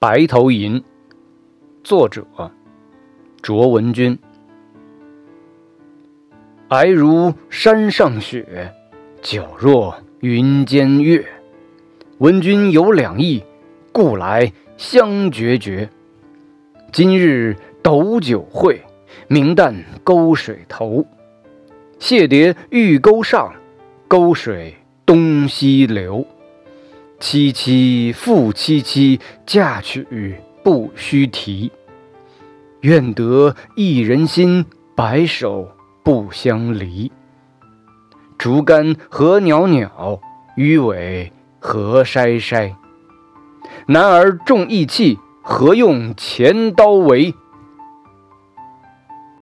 白头吟，作者卓文君。皑如山上雪，皎若云间月。闻君有两意，故来相决绝。今日斗酒会，明旦沟水头。谢蝶玉钩上，沟水东西流。凄凄复凄凄，嫁娶不须啼。愿得一人心，白首不相离。竹竿何袅袅，鱼尾何筛筛。男儿重义气，何用钱刀为？